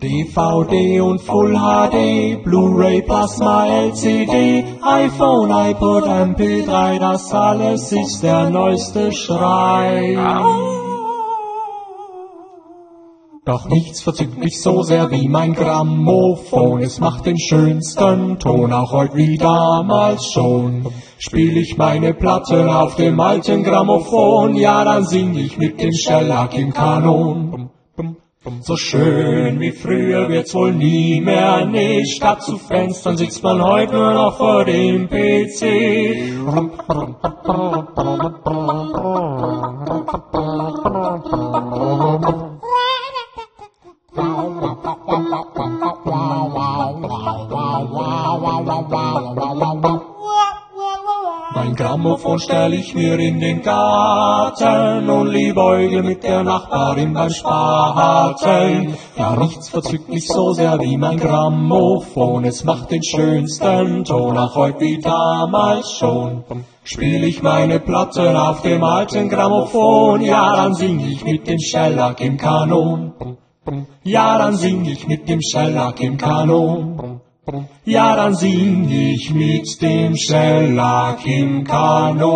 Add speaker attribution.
Speaker 1: DVD und Full HD, Blu-ray, Plasma, LCD, iPhone, iPod, MP3, das alles ist der neueste Schrei. Doch nichts verzückt mich so sehr wie mein Grammophon. Es macht den schönsten Ton, auch heute wie damals schon. Spiel ich meine Platte auf dem alten Grammophon, ja, dann sing ich mit dem Shellac im Kanon. So schön wie früher wird's wohl nie mehr, nee, statt zu Fenstern sitzt man heute nur noch vor dem PC. Mein Grammophon stell ich mir in den Garten und liebäugle mit der Nachbarin beim Spaten. Ja, nichts verzückt mich so sehr wie mein Grammophon, es macht den schönsten Ton, auch heute wie damals schon. Spiel ich meine Platten auf dem alten Grammophon, ja, dann sing ich mit dem Shellac im Kanon. Ja, dann sing ich mit dem Shellac im Kanon. Ja, dann sing ich mit dem Shellac im Kanon.